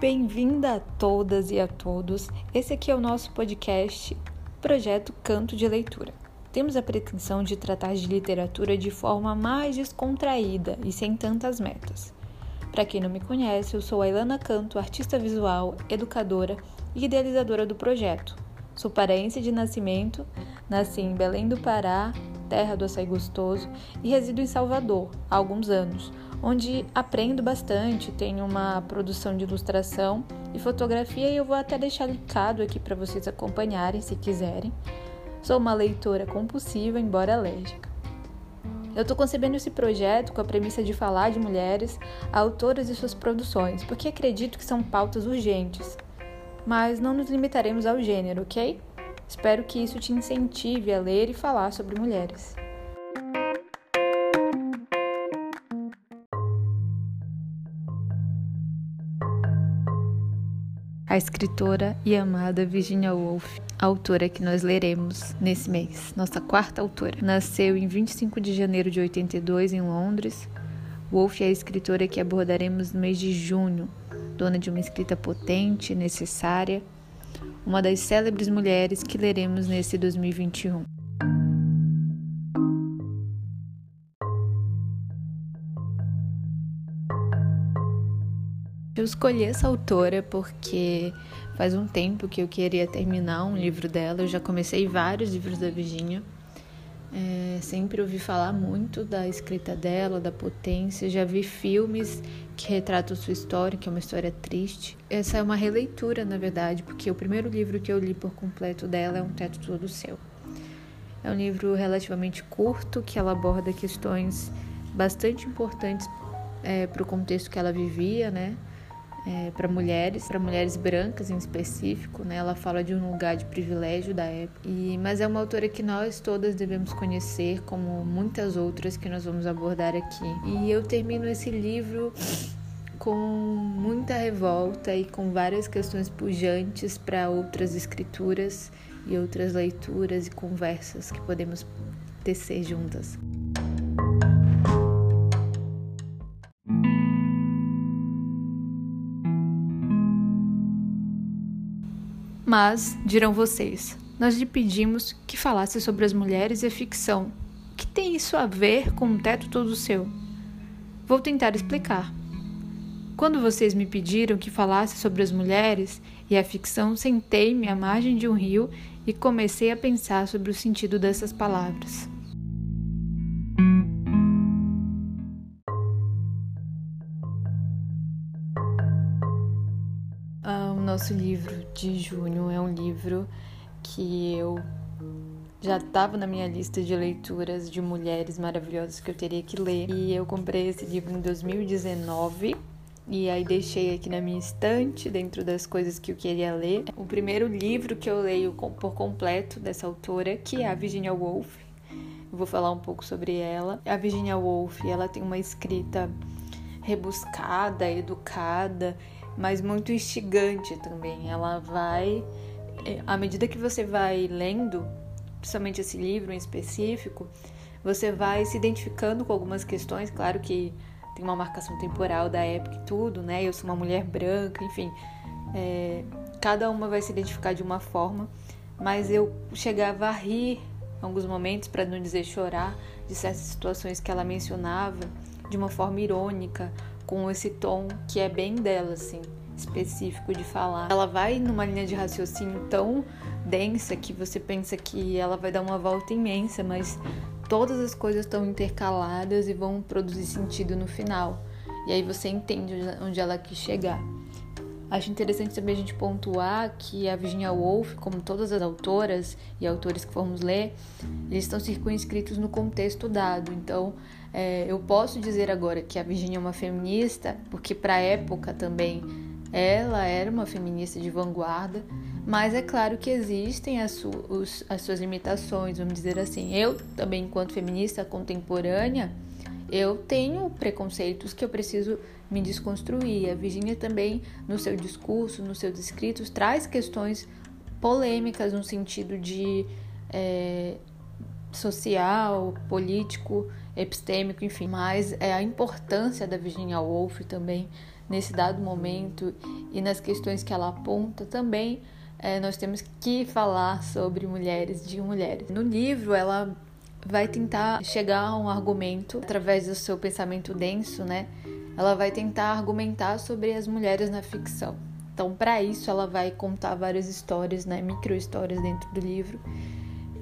Bem-vinda a todas e a todos. Esse aqui é o nosso podcast Projeto Canto de Leitura. Temos a pretensão de tratar de literatura de forma mais descontraída e sem tantas metas. Para quem não me conhece, eu sou a Ilana Canto, artista visual, educadora e idealizadora do projeto. Sou paraense de nascimento, nasci em Belém do Pará, terra do açaí gostoso, e resido em Salvador há alguns anos, onde aprendo bastante, tenho uma produção de ilustração e fotografia e eu vou até deixar linkado aqui para vocês acompanharem se quiserem. Sou uma leitora compulsiva, embora alérgica. Eu estou concebendo esse projeto com a premissa de falar de mulheres, autoras e suas produções, porque acredito que são pautas urgentes. Mas não nos limitaremos ao gênero, ok? Espero que isso te incentive a ler e falar sobre mulheres. A escritora e amada Virginia Woolf, a autora que nós leremos nesse mês, nossa quarta autora. Nasceu em 25 de janeiro de 82 em Londres. Woolf é a escritora que abordaremos no mês de junho, dona de uma escrita potente, necessária, uma das célebres mulheres que leremos nesse 2021. Escolhi essa autora porque faz um tempo que eu queria terminar um livro dela. Eu já comecei vários livros da Virginia. É, sempre ouvi falar muito da escrita dela, da potência. Já vi filmes que retratam sua história, que é uma história triste. Essa é uma releitura, na verdade, porque o primeiro livro que eu li por completo dela é Um Teto Todo Seu. É um livro relativamente curto que ela aborda questões bastante importantes é, para o contexto que ela vivia, né? É, para mulheres, para mulheres brancas em específico, né? Ela fala de um lugar de privilégio da época. E, mas é uma autora que nós todas devemos conhecer, como muitas outras que nós vamos abordar aqui. E eu termino esse livro com muita revolta e com várias questões pujantes para outras escrituras e outras leituras e conversas que podemos tecer juntas. Mas, dirão vocês, nós lhe pedimos que falasse sobre as mulheres e a ficção. O que tem isso a ver com um teto todo seu? Vou tentar explicar. Quando vocês me pediram que falasse sobre as mulheres e a ficção, sentei-me à margem de um rio e comecei a pensar sobre o sentido dessas palavras. Nosso livro de junho é um livro que eu já estava na minha lista de leituras de mulheres maravilhosas que eu teria que ler. E eu comprei esse livro em 2019 e aí deixei aqui na minha estante, dentro das coisas que eu queria ler. O primeiro livro que eu leio por completo dessa autora, que é a Virginia Woolf. Eu vou falar um pouco sobre ela. A Virginia Woolf, ela tem uma escrita rebuscada, educada mas muito instigante também. Ela vai, é, à medida que você vai lendo, principalmente esse livro em específico, você vai se identificando com algumas questões. Claro que tem uma marcação temporal da época e tudo, né? Eu sou uma mulher branca, enfim. É, cada uma vai se identificar de uma forma, mas eu chegava a rir em alguns momentos, para não dizer chorar, de certas situações que ela mencionava de uma forma irônica com esse tom que é bem dela, assim, específico de falar. Ela vai numa linha de raciocínio tão densa que você pensa que ela vai dar uma volta imensa, mas todas as coisas estão intercaladas e vão produzir sentido no final. E aí você entende onde ela quis chegar. Acho interessante também a gente pontuar que a Virginia Woolf, como todas as autoras e autores que formos ler, eles estão circunscritos no contexto dado. Então, é, eu posso dizer agora que a Virginia é uma feminista, porque para a época também ela era uma feminista de vanguarda, mas é claro que existem as, su os, as suas limitações, vamos dizer assim. Eu também, enquanto feminista contemporânea, eu tenho preconceitos que eu preciso me desconstruir. A Virginia também, no seu discurso, nos seus escritos, traz questões polêmicas no sentido de é, social, político, epistêmico, enfim, mas é a importância da Virginia Woolf também nesse dado momento e nas questões que ela aponta também é, nós temos que falar sobre mulheres de mulheres. No livro, ela vai tentar chegar a um argumento através do seu pensamento denso, né? Ela vai tentar argumentar sobre as mulheres na ficção. Então, para isso, ela vai contar várias histórias, né? Micro histórias dentro do livro.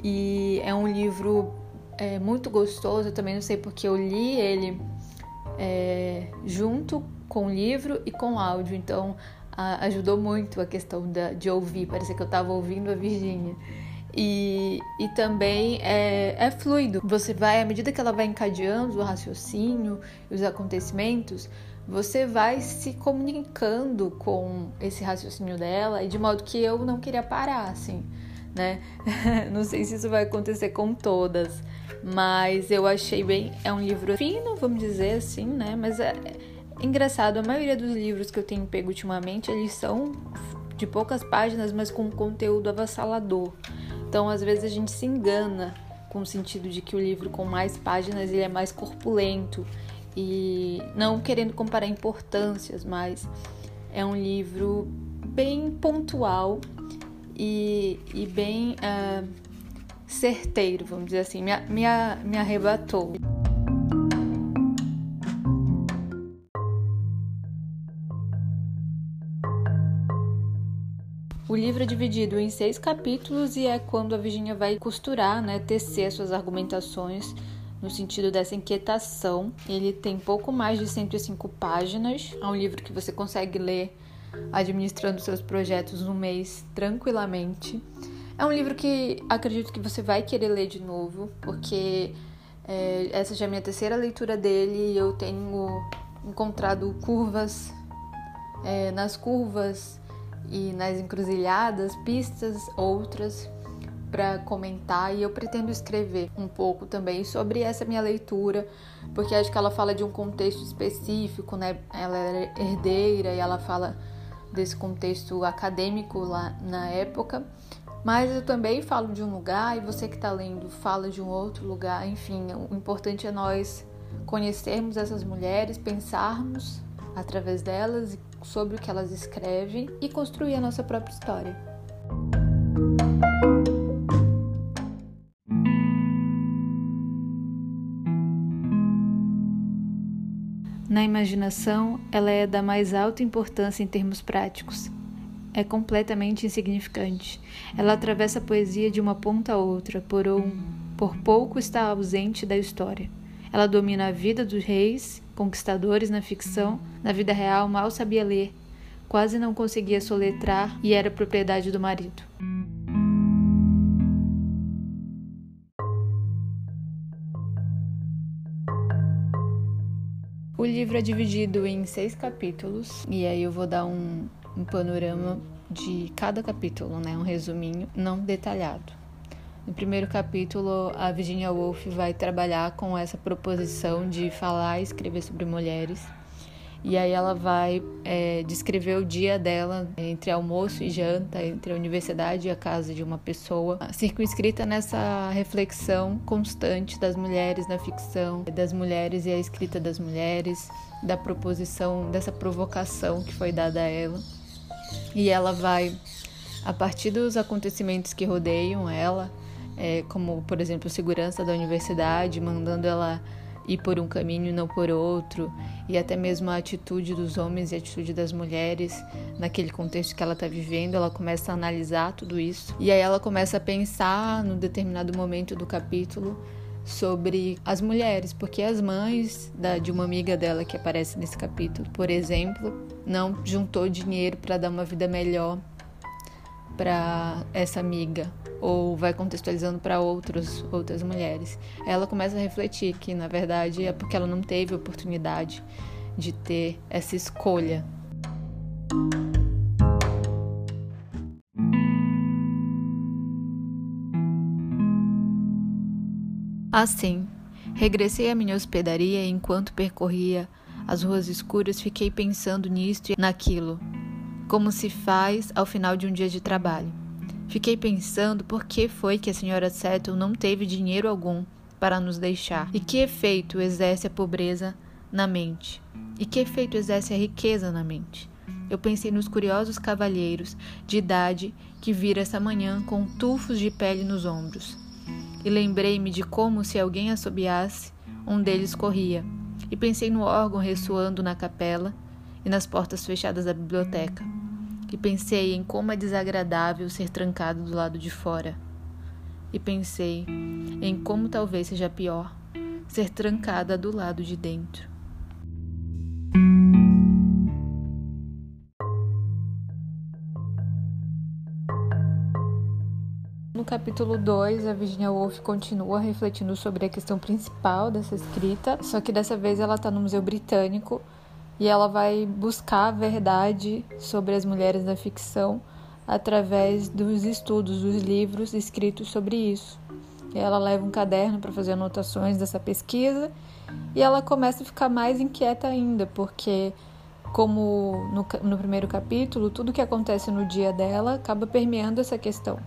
E é um livro é, muito gostoso. Eu também não sei porque eu li ele é, junto com o livro e com o áudio. Então, a, ajudou muito a questão da, de ouvir. Parecia que eu estava ouvindo a Virgínia. E, e também é, é fluido. Você vai, à medida que ela vai encadeando o raciocínio e os acontecimentos, você vai se comunicando com esse raciocínio dela e de modo que eu não queria parar, assim, né? não sei se isso vai acontecer com todas, mas eu achei bem. É um livro fino, vamos dizer assim, né? Mas é, é engraçado, a maioria dos livros que eu tenho pego ultimamente, eles são de poucas páginas, mas com conteúdo avassalador. Então, às vezes a gente se engana com o sentido de que o livro com mais páginas ele é mais corpulento e não querendo comparar importâncias, mas é um livro bem pontual e, e bem uh, certeiro, vamos dizer assim, me, me, me arrebatou. O livro é dividido em seis capítulos e é quando a Virginia vai costurar, né, tecer suas argumentações no sentido dessa inquietação. Ele tem pouco mais de 105 páginas. É um livro que você consegue ler administrando seus projetos no mês tranquilamente. É um livro que acredito que você vai querer ler de novo, porque é, essa já é a minha terceira leitura dele e eu tenho encontrado curvas é, nas curvas e nas encruzilhadas, pistas outras para comentar e eu pretendo escrever um pouco também sobre essa minha leitura, porque acho que ela fala de um contexto específico, né? Ela é herdeira e ela fala desse contexto acadêmico lá na época. Mas eu também falo de um lugar e você que está lendo fala de um outro lugar. Enfim, o importante é nós conhecermos essas mulheres, pensarmos através delas sobre o que elas escrevem e construir a nossa própria história. Na imaginação, ela é da mais alta importância em termos práticos. É completamente insignificante. Ela atravessa a poesia de uma ponta a outra, por, um, por pouco está ausente da história. Ela domina a vida dos reis, conquistadores na ficção, na vida real mal sabia ler, quase não conseguia soletrar e era propriedade do marido. O livro é dividido em seis capítulos, e aí eu vou dar um, um panorama de cada capítulo, né? Um resuminho não detalhado. No primeiro capítulo, a Virginia Woolf vai trabalhar com essa proposição de falar e escrever sobre mulheres. E aí ela vai é, descrever o dia dela entre almoço e janta, entre a universidade e a casa de uma pessoa, circunscrita nessa reflexão constante das mulheres na ficção, das mulheres e a escrita das mulheres, da proposição, dessa provocação que foi dada a ela. E ela vai, a partir dos acontecimentos que rodeiam ela, é, como por exemplo segurança da universidade, mandando ela ir por um caminho e não por outro, e até mesmo a atitude dos homens e a atitude das mulheres naquele contexto que ela está vivendo, ela começa a analisar tudo isso. E aí ela começa a pensar, num determinado momento do capítulo, sobre as mulheres, porque as mães da, de uma amiga dela que aparece nesse capítulo, por exemplo, não juntou dinheiro para dar uma vida melhor para essa amiga ou vai contextualizando para outros outras mulheres. Ela começa a refletir que na verdade é porque ela não teve oportunidade de ter essa escolha. Assim, regressei à minha hospedaria e enquanto percorria as ruas escuras fiquei pensando nisto e naquilo, como se faz ao final de um dia de trabalho. Fiquei pensando por que foi que a senhora Settle não teve dinheiro algum para nos deixar e que efeito exerce a pobreza na mente e que efeito exerce a riqueza na mente. Eu pensei nos curiosos cavalheiros de idade que vira essa manhã com tufos de pele nos ombros. E lembrei-me de como, se alguém assobiasse, um deles corria. E pensei no órgão ressoando na capela e nas portas fechadas da biblioteca. E pensei em como é desagradável ser trancado do lado de fora. E pensei em como talvez seja pior ser trancada do lado de dentro. No capítulo 2, a Virginia Woolf continua refletindo sobre a questão principal dessa escrita, só que dessa vez ela está no Museu Britânico e ela vai buscar a verdade sobre as mulheres na ficção através dos estudos, dos livros escritos sobre isso. Ela leva um caderno para fazer anotações dessa pesquisa e ela começa a ficar mais inquieta ainda, porque como no, no primeiro capítulo, tudo que acontece no dia dela acaba permeando essa questão.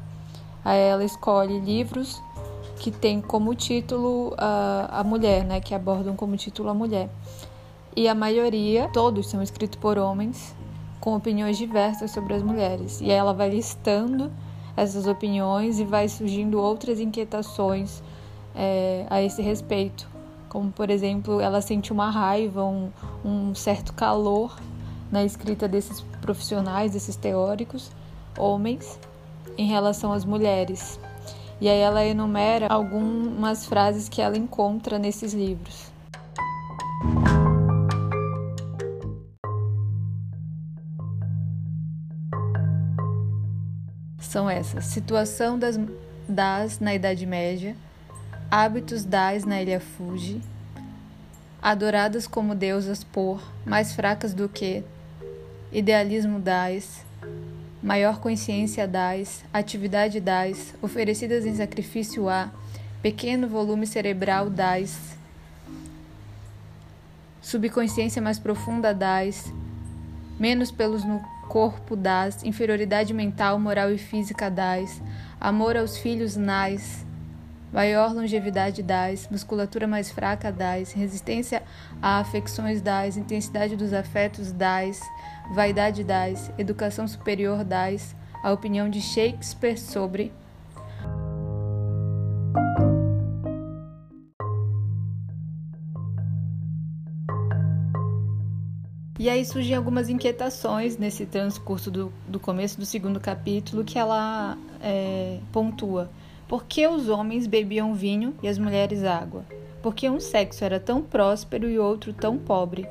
Aí ela escolhe livros que tem como título a, a mulher, né, que abordam como título a mulher. E a maioria, todos são escritos por homens com opiniões diversas sobre as mulheres. E ela vai listando essas opiniões e vai surgindo outras inquietações é, a esse respeito. Como, por exemplo, ela sente uma raiva, um, um certo calor na escrita desses profissionais, desses teóricos, homens, em relação às mulheres. E aí ela enumera algumas frases que ela encontra nesses livros. São essas: situação das, das na Idade Média, hábitos das na Ilha Fuji, adoradas como deusas por, mais fracas do que, idealismo das, maior consciência das, atividade das, oferecidas em sacrifício a, pequeno volume cerebral das, subconsciência mais profunda das, menos pelos corpo das, inferioridade mental, moral e física das, amor aos filhos nas, maior longevidade das, musculatura mais fraca das, resistência a afecções das, intensidade dos afetos das, Vaidade das, Educação Superior das, a opinião de Shakespeare sobre E aí surgem algumas inquietações nesse transcurso do, do começo do segundo capítulo que ela é, pontua. Por que os homens bebiam vinho e as mulheres água? Por que um sexo era tão próspero e outro tão pobre?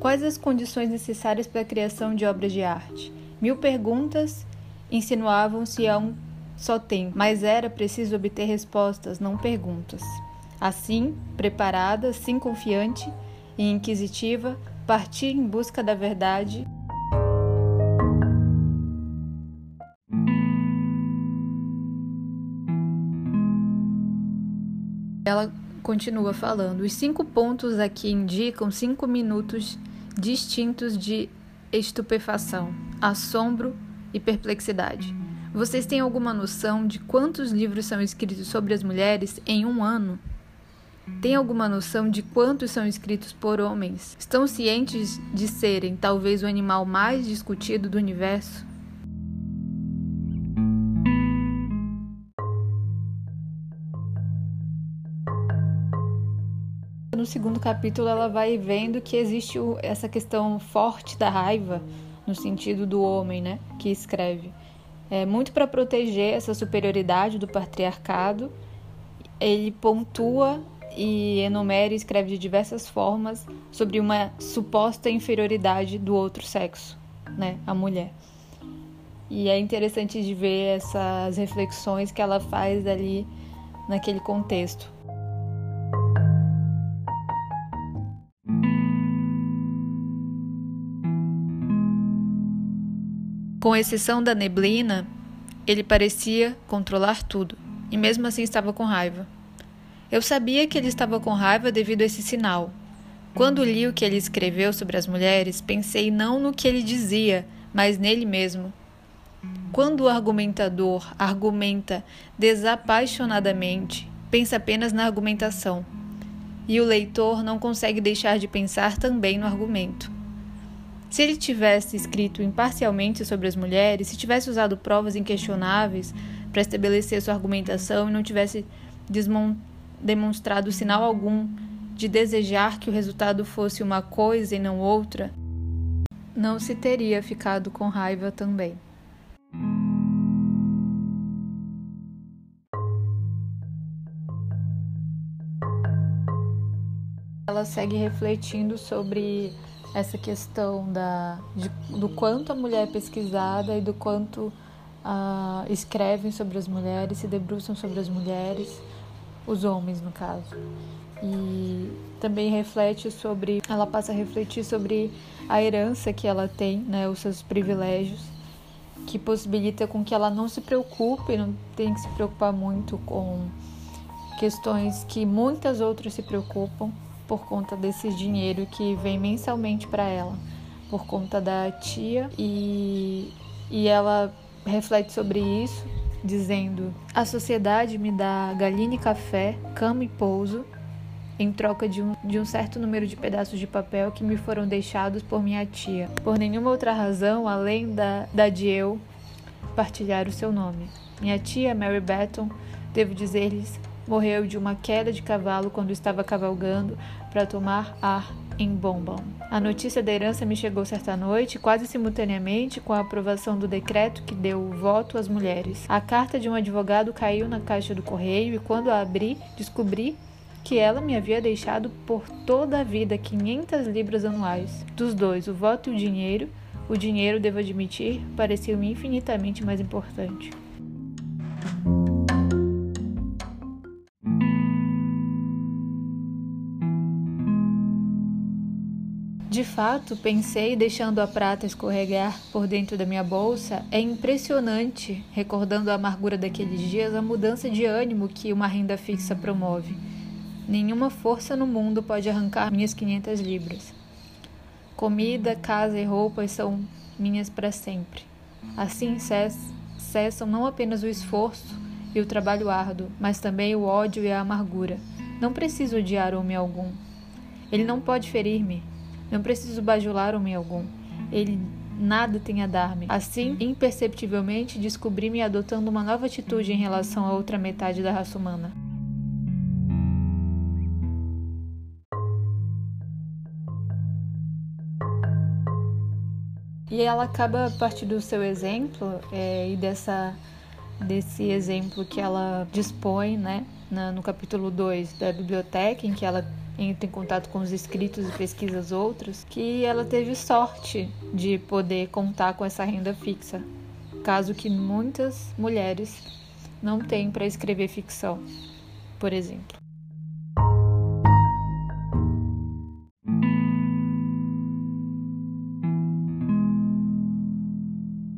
Quais as condições necessárias para a criação de obras de arte? Mil perguntas insinuavam-se a um só tempo, mas era preciso obter respostas, não perguntas. Assim, preparada, assim confiante e inquisitiva, parti em busca da verdade. Ela continua falando: os cinco pontos aqui indicam cinco minutos distintos de estupefação, assombro e perplexidade. Vocês têm alguma noção de quantos livros são escritos sobre as mulheres em um ano? Tem alguma noção de quantos são escritos por homens? Estão cientes de serem talvez o animal mais discutido do universo? no segundo capítulo ela vai vendo que existe essa questão forte da raiva no sentido do homem, né, que escreve. É muito para proteger essa superioridade do patriarcado. Ele pontua e enumera e escreve de diversas formas sobre uma suposta inferioridade do outro sexo, né, a mulher. E é interessante de ver essas reflexões que ela faz ali naquele contexto. Com exceção da neblina, ele parecia controlar tudo, e mesmo assim estava com raiva. Eu sabia que ele estava com raiva devido a esse sinal. Quando li o que ele escreveu sobre as mulheres, pensei não no que ele dizia, mas nele mesmo. Quando o argumentador argumenta desapaixonadamente, pensa apenas na argumentação, e o leitor não consegue deixar de pensar também no argumento. Se ele tivesse escrito imparcialmente sobre as mulheres, se tivesse usado provas inquestionáveis para estabelecer sua argumentação e não tivesse demonstrado sinal algum de desejar que o resultado fosse uma coisa e não outra, não se teria ficado com raiva também. Ela segue refletindo sobre essa questão da, de, do quanto a mulher é pesquisada e do quanto uh, escrevem sobre as mulheres, se debruçam sobre as mulheres, os homens no caso. E também reflete sobre, ela passa a refletir sobre a herança que ela tem, né, os seus privilégios, que possibilita com que ela não se preocupe, não tenha que se preocupar muito com questões que muitas outras se preocupam por conta desse dinheiro que vem mensalmente para ela, por conta da tia e e ela reflete sobre isso, dizendo: A sociedade me dá galinha e café, cama e pouso, em troca de um, de um certo número de pedaços de papel que me foram deixados por minha tia, por nenhuma outra razão além da, da de eu partilhar o seu nome. Minha tia, Mary Betton, devo dizer-lhes, morreu de uma queda de cavalo quando estava cavalgando para tomar ar em Bombom. A notícia da herança me chegou certa noite, quase simultaneamente com a aprovação do decreto que deu o voto às mulheres. A carta de um advogado caiu na caixa do correio e quando a abri, descobri que ela me havia deixado por toda a vida 500 libras anuais. Dos dois, o voto e o dinheiro, o dinheiro, devo admitir, pareceu-me infinitamente mais importante. De fato, pensei, deixando a prata escorregar por dentro da minha bolsa, é impressionante, recordando a amargura daqueles dias, a mudança de ânimo que uma renda fixa promove. Nenhuma força no mundo pode arrancar minhas 500 libras. Comida, casa e roupas são minhas para sempre. Assim cessam não apenas o esforço e o trabalho árduo, mas também o ódio e a amargura. Não preciso odiar homem algum. Ele não pode ferir-me, não preciso bajular homem algum. Ele nada tem a dar-me. Assim, imperceptivelmente, descobri-me adotando uma nova atitude em relação à outra metade da raça humana. E ela acaba, a partir do seu exemplo é, e dessa, desse exemplo que ela dispõe né, na, no capítulo 2 da biblioteca, em que ela entra em contato com os escritos e pesquisas outros, que ela teve sorte de poder contar com essa renda fixa, caso que muitas mulheres não têm para escrever ficção, por exemplo.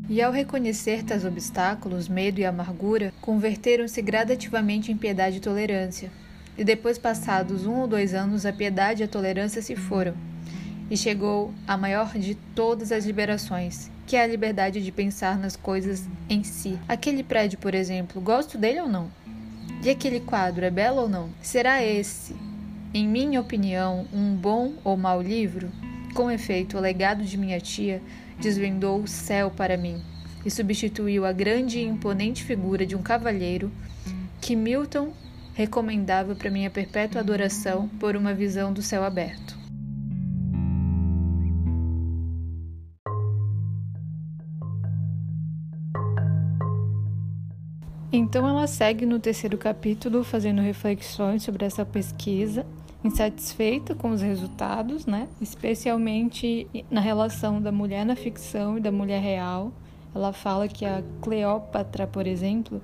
E ao reconhecer tais obstáculos, medo e amargura, converteram-se gradativamente em piedade e tolerância, e depois, passados um ou dois anos, a piedade e a tolerância se foram, e chegou a maior de todas as liberações, que é a liberdade de pensar nas coisas em si. Aquele prédio, por exemplo, gosto dele ou não? E aquele quadro é belo ou não? Será esse, em minha opinião, um bom ou mau livro? Com efeito, o legado de minha tia desvendou o céu para mim e substituiu a grande e imponente figura de um cavalheiro que Milton recomendava para minha perpétua adoração por uma visão do céu aberto. Então ela segue no terceiro capítulo fazendo reflexões sobre essa pesquisa, insatisfeita com os resultados, né? Especialmente na relação da mulher na ficção e da mulher real. Ela fala que a Cleópatra, por exemplo,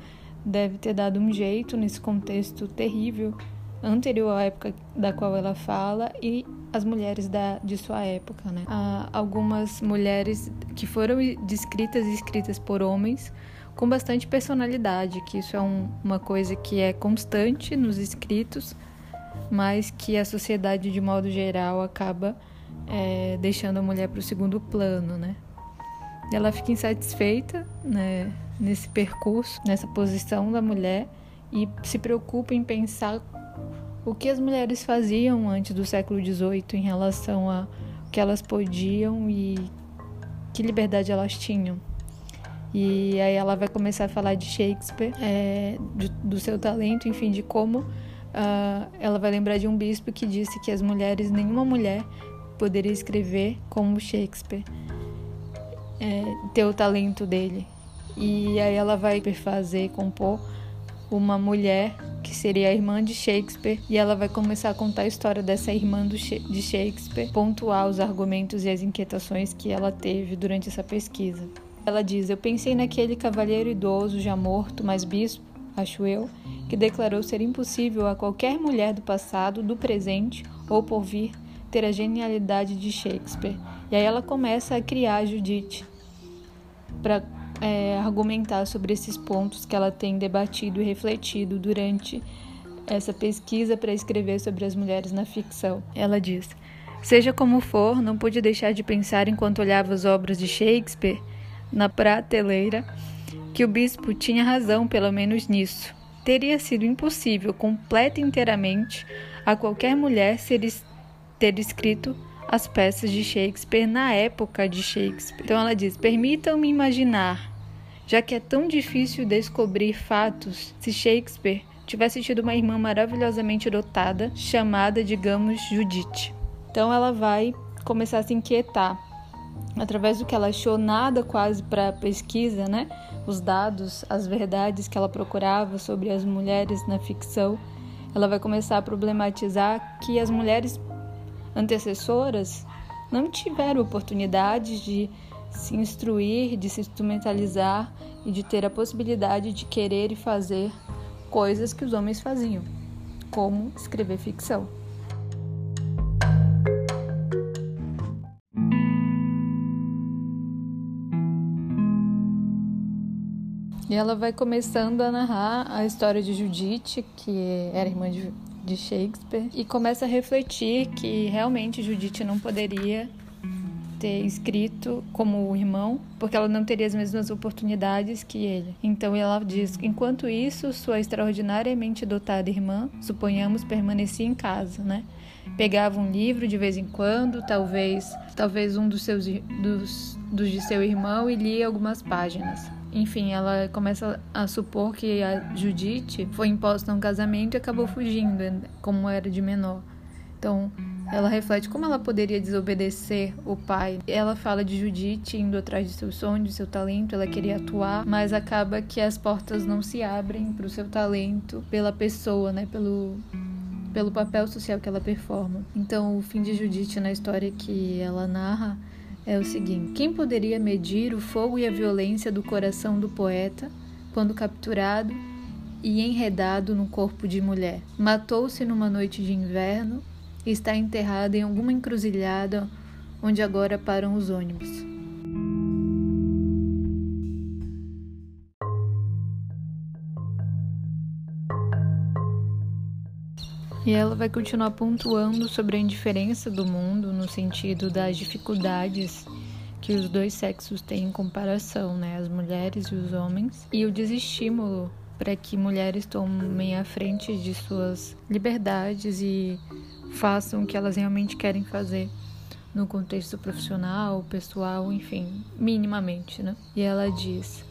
deve ter dado um jeito nesse contexto terrível anterior à época da qual ela fala e as mulheres da, de sua época, né? Há algumas mulheres que foram descritas e escritas por homens com bastante personalidade, que isso é um, uma coisa que é constante nos escritos, mas que a sociedade de modo geral acaba é, deixando a mulher para o segundo plano, né? ela fica insatisfeita né, nesse percurso, nessa posição da mulher e se preocupa em pensar o que as mulheres faziam antes do século XVIII em relação a o que elas podiam e que liberdade elas tinham. E aí ela vai começar a falar de Shakespeare, é, de, do seu talento, enfim, de como uh, ela vai lembrar de um bispo que disse que as mulheres, nenhuma mulher poderia escrever como Shakespeare, é, ter o talento dele. E aí ela vai fazer, compor uma mulher que seria a irmã de Shakespeare, e ela vai começar a contar a história dessa irmã de Shakespeare, pontuar os argumentos e as inquietações que ela teve durante essa pesquisa. Ela diz: Eu pensei naquele cavalheiro idoso já morto, mas bispo, acho eu, que declarou ser impossível a qualquer mulher do passado, do presente ou por vir ter a genialidade de Shakespeare. E aí ela começa a criar a Judith para é, argumentar sobre esses pontos que ela tem debatido e refletido durante essa pesquisa para escrever sobre as mulheres na ficção. Ela diz: Seja como for, não pude deixar de pensar enquanto olhava as obras de Shakespeare na prateleira que o bispo tinha razão, pelo menos nisso. Teria sido impossível, completa e inteiramente, a qualquer mulher ser, ter escrito as peças de Shakespeare na época de Shakespeare. Então ela diz: permitam-me imaginar, já que é tão difícil descobrir fatos, se Shakespeare tivesse tido uma irmã maravilhosamente dotada, chamada, digamos, Judite. Então ela vai começar a se inquietar através do que ela achou nada quase para pesquisa, né? Os dados, as verdades que ela procurava sobre as mulheres na ficção, ela vai começar a problematizar que as mulheres antecessoras não tiveram oportunidades de se instruir, de se instrumentalizar e de ter a possibilidade de querer e fazer coisas que os homens faziam, como escrever ficção. E ela vai começando a narrar a história de Judite, que era irmã de, de Shakespeare, e começa a refletir que realmente Judite não poderia ter escrito como o irmão, porque ela não teria as mesmas oportunidades que ele. Então ela diz: enquanto isso, sua extraordinariamente dotada irmã, suponhamos, permanecia em casa, né? Pegava um livro de vez em quando, talvez, talvez um dos seus dos, dos de seu irmão e lia algumas páginas. Enfim, ela começa a supor que a Judite foi imposta um casamento e acabou fugindo, como era de menor. Então, ela reflete como ela poderia desobedecer o pai. Ela fala de Judite indo atrás de seu sonho, de seu talento, ela queria atuar, mas acaba que as portas não se abrem para o seu talento pela pessoa, né, pelo pelo papel social que ela performa. Então, o fim de Judite na história que ela narra é o seguinte: quem poderia medir o fogo e a violência do coração do poeta quando capturado e enredado no corpo de mulher? Matou-se numa noite de inverno e está enterrado em alguma encruzilhada onde agora param os ônibus. E ela vai continuar pontuando sobre a indiferença do mundo no sentido das dificuldades que os dois sexos têm em comparação, né, as mulheres e os homens, e o desestímulo para que mulheres tomem a frente de suas liberdades e façam o que elas realmente querem fazer no contexto profissional, pessoal, enfim, minimamente, né? E ela diz: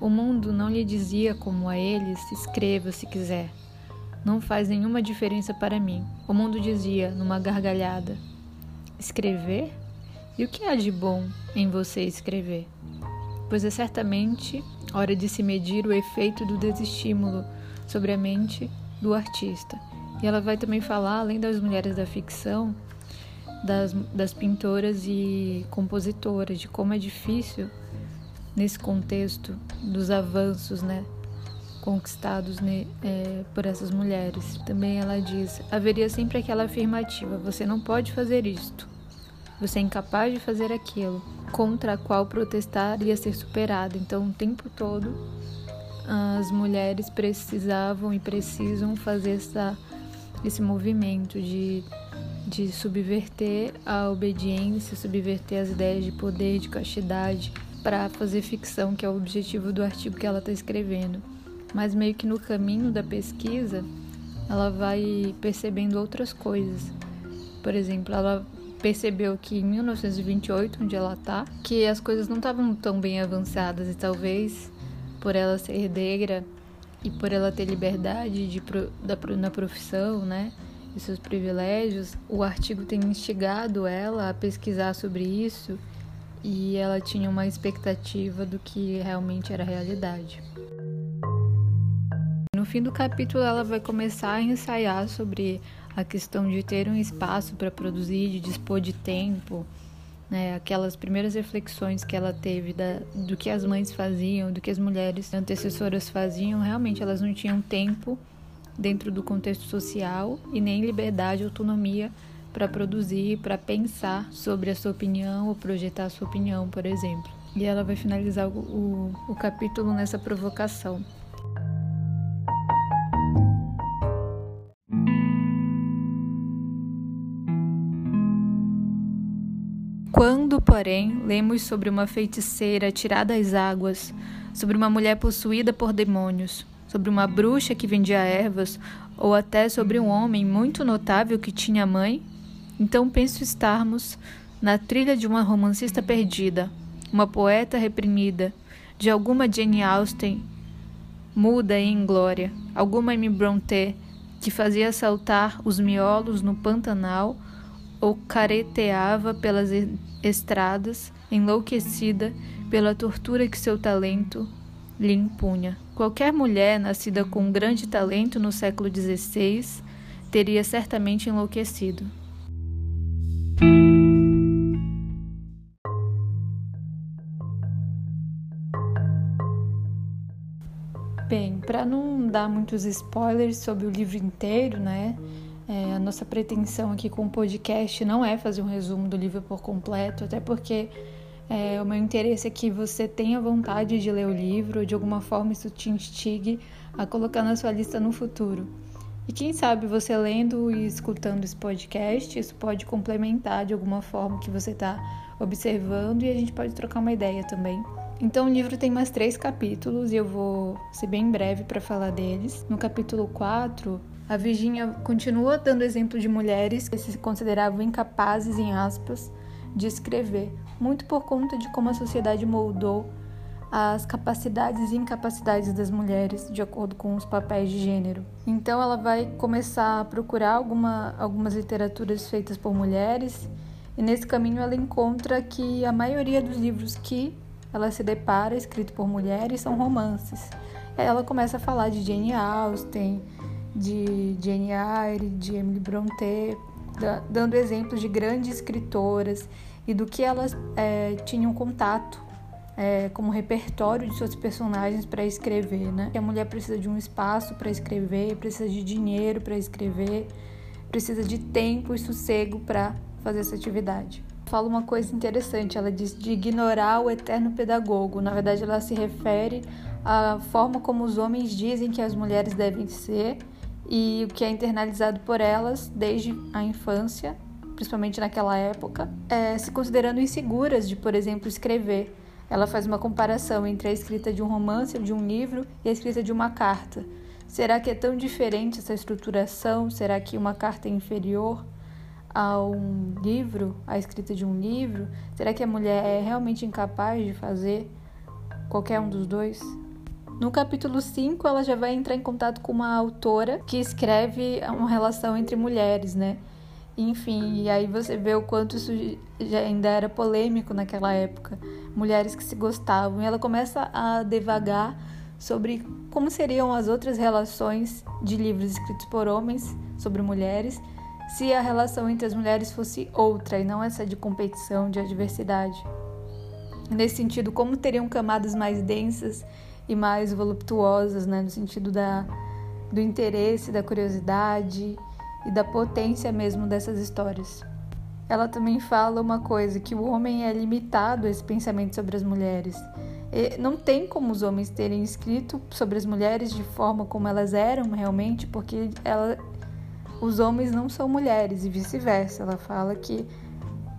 O mundo não lhe dizia como a eles, escreva se quiser não faz nenhuma diferença para mim. O mundo dizia, numa gargalhada: Escrever? E o que há de bom em você escrever? Pois é certamente hora de se medir o efeito do desestímulo sobre a mente do artista. E ela vai também falar, além das mulheres da ficção, das, das pintoras e compositoras, de como é difícil nesse contexto dos avanços, né? Conquistados né, é, por essas mulheres. Também ela diz: haveria sempre aquela afirmativa: você não pode fazer isto, você é incapaz de fazer aquilo, contra a qual protestar ia ser superado. Então, o tempo todo, as mulheres precisavam e precisam fazer essa, esse movimento de, de subverter a obediência, subverter as ideias de poder, de castidade para fazer ficção, que é o objetivo do artigo que ela está escrevendo. Mas meio que no caminho da pesquisa, ela vai percebendo outras coisas. Por exemplo, ela percebeu que em 1928, onde ela está, que as coisas não estavam tão bem avançadas e talvez por ela ser herdeira e por ela ter liberdade de, da, na profissão, né? E seus privilégios, o artigo tem instigado ela a pesquisar sobre isso e ela tinha uma expectativa do que realmente era realidade. No fim do capítulo, ela vai começar a ensaiar sobre a questão de ter um espaço para produzir, de dispor de tempo, né? aquelas primeiras reflexões que ela teve da, do que as mães faziam, do que as mulheres antecessoras faziam, realmente elas não tinham tempo dentro do contexto social e nem liberdade, autonomia para produzir, para pensar sobre a sua opinião ou projetar a sua opinião, por exemplo. E ela vai finalizar o, o, o capítulo nessa provocação. Porém, lemos sobre uma feiticeira tirada às águas, sobre uma mulher possuída por demônios, sobre uma bruxa que vendia ervas, ou até sobre um homem muito notável que tinha mãe, então penso estarmos na trilha de uma romancista perdida, uma poeta reprimida, de alguma Jane Austen muda e inglória, alguma Amy Brontë que fazia saltar os miolos no Pantanal ou careteava pelas estradas, enlouquecida pela tortura que seu talento lhe impunha. Qualquer mulher nascida com um grande talento no século XVI teria certamente enlouquecido. Bem, para não dar muitos spoilers sobre o livro inteiro, né? É, a nossa pretensão aqui com o podcast não é fazer um resumo do livro por completo, até porque é, o meu interesse é que você tenha vontade de ler o livro, de alguma forma isso te instigue a colocar na sua lista no futuro. E quem sabe você lendo e escutando esse podcast, isso pode complementar de alguma forma o que você está observando e a gente pode trocar uma ideia também. Então, o livro tem mais três capítulos e eu vou ser bem breve para falar deles. No capítulo 4, a Virginia continua dando exemplo de mulheres que se consideravam incapazes, em aspas, de escrever, muito por conta de como a sociedade moldou as capacidades e incapacidades das mulheres de acordo com os papéis de gênero. Então ela vai começar a procurar alguma, algumas literaturas feitas por mulheres e nesse caminho ela encontra que a maioria dos livros que ela se depara escritos por mulheres são romances. Ela começa a falar de Jane Austen, de Jane Eyre, de Emily Brontë, dando exemplos de grandes escritoras e do que elas é, tinham contato é, como repertório de seus personagens para escrever, né? A mulher precisa de um espaço para escrever, precisa de dinheiro para escrever, precisa de tempo e sossego para fazer essa atividade. Fala uma coisa interessante, ela diz de ignorar o eterno pedagogo. Na verdade, ela se refere à forma como os homens dizem que as mulheres devem ser e o que é internalizado por elas desde a infância principalmente naquela época, é, se considerando inseguras de, por exemplo, escrever. Ela faz uma comparação entre a escrita de um romance de um livro e a escrita de uma carta. Será que é tão diferente essa estruturação? Será que uma carta é inferior a um livro, a escrita de um livro? Será que a mulher é realmente incapaz de fazer qualquer um dos dois? No capítulo 5, ela já vai entrar em contato com uma autora que escreve uma relação entre mulheres, né? Enfim, e aí você vê o quanto isso já ainda era polêmico naquela época. Mulheres que se gostavam. E ela começa a devagar sobre como seriam as outras relações de livros escritos por homens sobre mulheres se a relação entre as mulheres fosse outra e não essa de competição, de adversidade. Nesse sentido, como teriam camadas mais densas e mais voluptuosas, né? no sentido da, do interesse, da curiosidade e da potência mesmo dessas histórias. Ela também fala uma coisa que o homem é limitado a esse pensamento sobre as mulheres. E não tem como os homens terem escrito sobre as mulheres de forma como elas eram realmente, porque ela, os homens não são mulheres e vice-versa. Ela fala que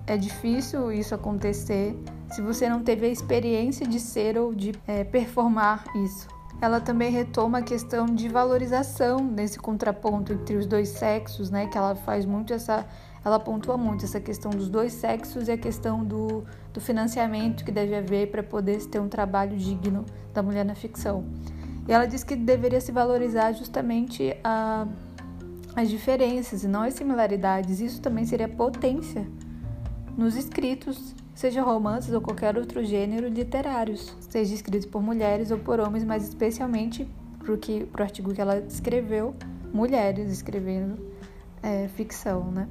é difícil isso acontecer se você não teve a experiência de ser ou de é, performar isso. Ela também retoma a questão de valorização nesse contraponto entre os dois sexos, né? Que ela faz muito essa, ela pontua muito essa questão dos dois sexos e a questão do, do financiamento que deve haver para poder ter um trabalho digno da mulher na ficção. E ela diz que deveria se valorizar justamente a, as diferenças e não as similaridades. Isso também seria potência nos escritos, seja romances ou qualquer outro gênero literários, seja escritos por mulheres ou por homens, mas especialmente para o artigo que ela escreveu, mulheres escrevendo é, ficção, né?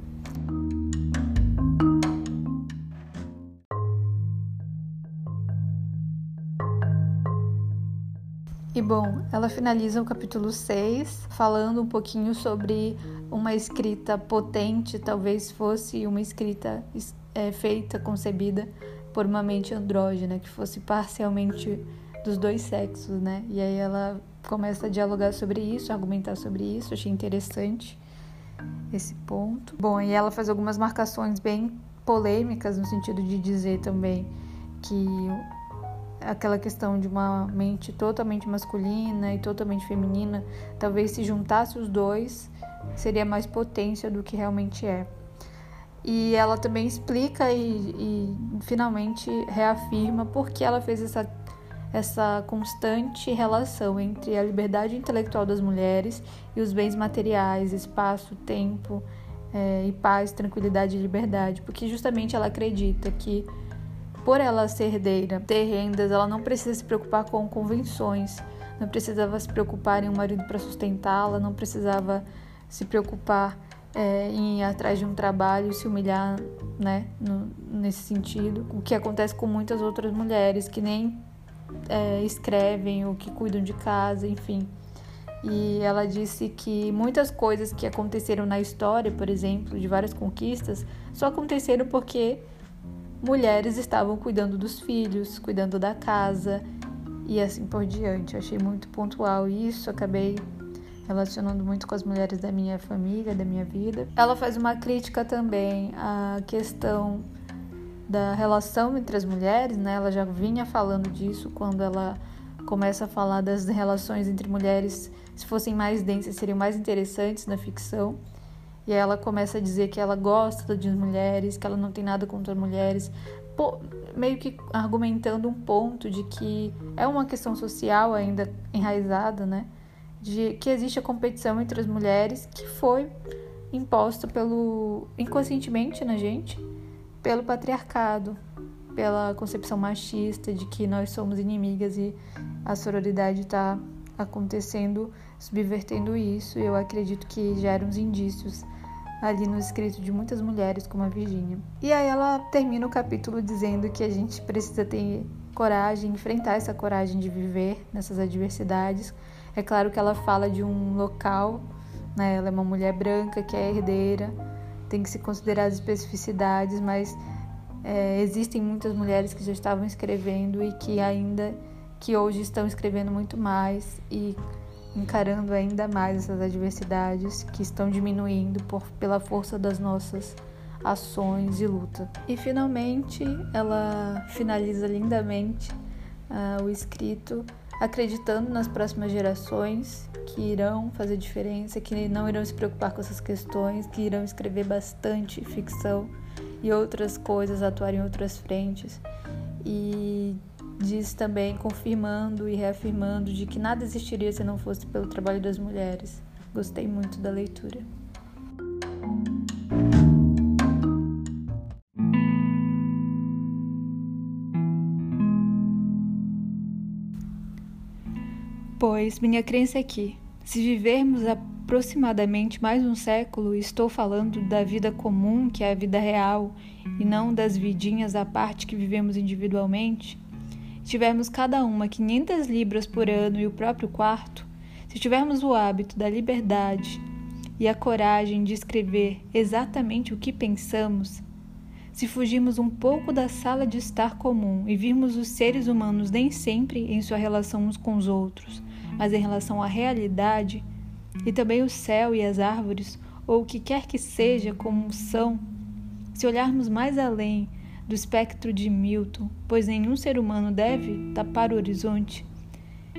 E bom, ela finaliza o capítulo 6 falando um pouquinho sobre uma escrita potente, talvez fosse uma escrita é, feita, concebida por uma mente andrógena, que fosse parcialmente dos dois sexos, né? E aí ela começa a dialogar sobre isso, argumentar sobre isso, achei interessante esse ponto. Bom, e ela faz algumas marcações bem polêmicas no sentido de dizer também que aquela questão de uma mente totalmente masculina e totalmente feminina, talvez se juntasse os dois, seria mais potência do que realmente é. E ela também explica e, e finalmente reafirma por que ela fez essa, essa constante relação entre a liberdade intelectual das mulheres e os bens materiais, espaço, tempo é, e paz, tranquilidade e liberdade, porque justamente ela acredita que por ela ser herdeira, ter rendas, ela não precisa se preocupar com convenções, não precisava se preocupar em um marido para sustentá-la, não precisava se preocupar é, em ir atrás de um trabalho se humilhar, né, no, nesse sentido. O que acontece com muitas outras mulheres que nem é, escrevem ou que cuidam de casa, enfim. E ela disse que muitas coisas que aconteceram na história, por exemplo, de várias conquistas, só aconteceram porque mulheres estavam cuidando dos filhos, cuidando da casa e assim por diante. Eu achei muito pontual isso, acabei relacionando muito com as mulheres da minha família, da minha vida. Ela faz uma crítica também à questão da relação entre as mulheres, né? Ela já vinha falando disso quando ela começa a falar das relações entre mulheres, se fossem mais densas, seriam mais interessantes na ficção. E aí ela começa a dizer que ela gosta de mulheres, que ela não tem nada contra mulheres, meio que argumentando um ponto de que é uma questão social ainda enraizada, né? De que existe a competição entre as mulheres que foi imposta pelo inconscientemente na gente, pelo patriarcado, pela concepção machista de que nós somos inimigas e a sororidade está acontecendo, subvertendo isso. Eu acredito que geram uns indícios ali no escrito de muitas mulheres como a Virginia. E aí ela termina o capítulo dizendo que a gente precisa ter coragem, enfrentar essa coragem de viver nessas adversidades. É claro que ela fala de um local, né? Ela é uma mulher branca que é herdeira, tem que se considerar as especificidades, mas é, existem muitas mulheres que já estavam escrevendo e que ainda que hoje estão escrevendo muito mais e encarando ainda mais essas adversidades que estão diminuindo por, pela força das nossas ações e luta. E finalmente ela finaliza lindamente uh, o escrito, acreditando nas próximas gerações que irão fazer diferença, que não irão se preocupar com essas questões, que irão escrever bastante ficção e outras coisas, atuar em outras frentes. E diz também confirmando e reafirmando de que nada existiria se não fosse pelo trabalho das mulheres. Gostei muito da leitura. Pois minha crença é que, se vivermos aproximadamente mais um século, estou falando da vida comum, que é a vida real, e não das vidinhas à parte que vivemos individualmente, se tivermos cada uma 500 libras por ano e o próprio quarto, se tivermos o hábito da liberdade e a coragem de escrever exatamente o que pensamos, se fugirmos um pouco da sala de estar comum e virmos os seres humanos nem sempre em sua relação uns com os outros, mas em relação à realidade, e também o céu e as árvores, ou o que quer que seja como são, se olharmos mais além do espectro de Milton, pois nenhum ser humano deve tapar o horizonte.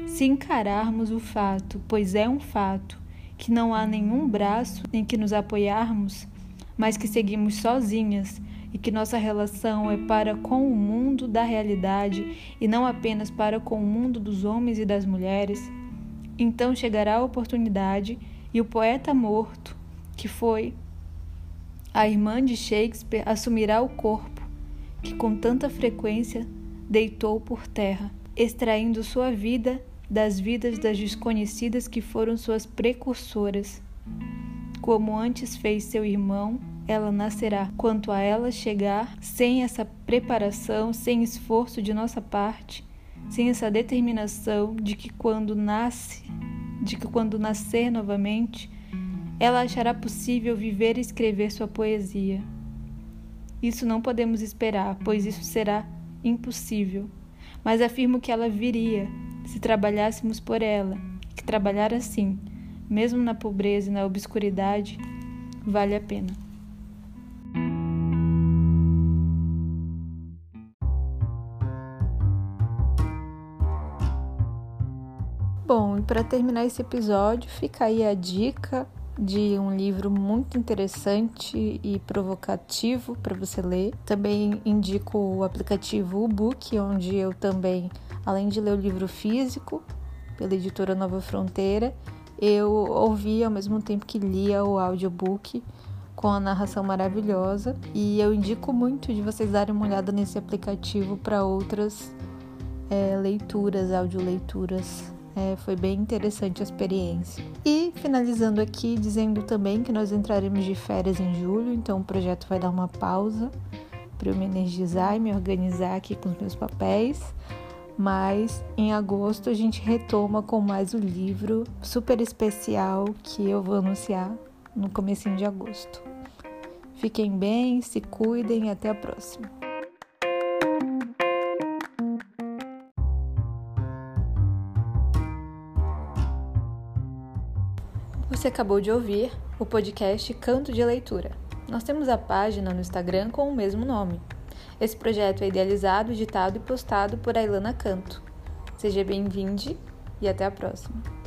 Se encararmos o fato, pois é um fato, que não há nenhum braço em que nos apoiarmos, mas que seguimos sozinhas e que nossa relação é para com o mundo da realidade e não apenas para com o mundo dos homens e das mulheres, então chegará a oportunidade e o poeta morto, que foi a irmã de Shakespeare, assumirá o corpo que com tanta frequência deitou por terra, extraindo sua vida das vidas das desconhecidas que foram suas precursoras. Como antes fez seu irmão, ela nascerá. Quanto a ela chegar, sem essa preparação, sem esforço de nossa parte, sem essa determinação de que quando nasce, de que quando nascer novamente, ela achará possível viver e escrever sua poesia. Isso não podemos esperar, pois isso será impossível. Mas afirmo que ela viria se trabalhássemos por ela, que trabalhar assim, mesmo na pobreza e na obscuridade, vale a pena. Bom, e para terminar esse episódio, fica aí a dica de um livro muito interessante e provocativo para você ler. Também indico o aplicativo Ubook, onde eu também, além de ler o livro físico pela editora Nova Fronteira, eu ouvi ao mesmo tempo que lia o audiobook com a narração maravilhosa e eu indico muito de vocês darem uma olhada nesse aplicativo para outras é, leituras, audioleituras é, foi bem interessante a experiência. E finalizando aqui, dizendo também que nós entraremos de férias em julho, então o projeto vai dar uma pausa para eu me energizar e me organizar aqui com os meus papéis. Mas em agosto a gente retoma com mais o um livro super especial que eu vou anunciar no comecinho de agosto. Fiquem bem, se cuidem e até a próxima. Você acabou de ouvir o podcast Canto de Leitura. Nós temos a página no Instagram com o mesmo nome. Esse projeto é idealizado, editado e postado por Ailana Canto. Seja bem-vindo e até a próxima.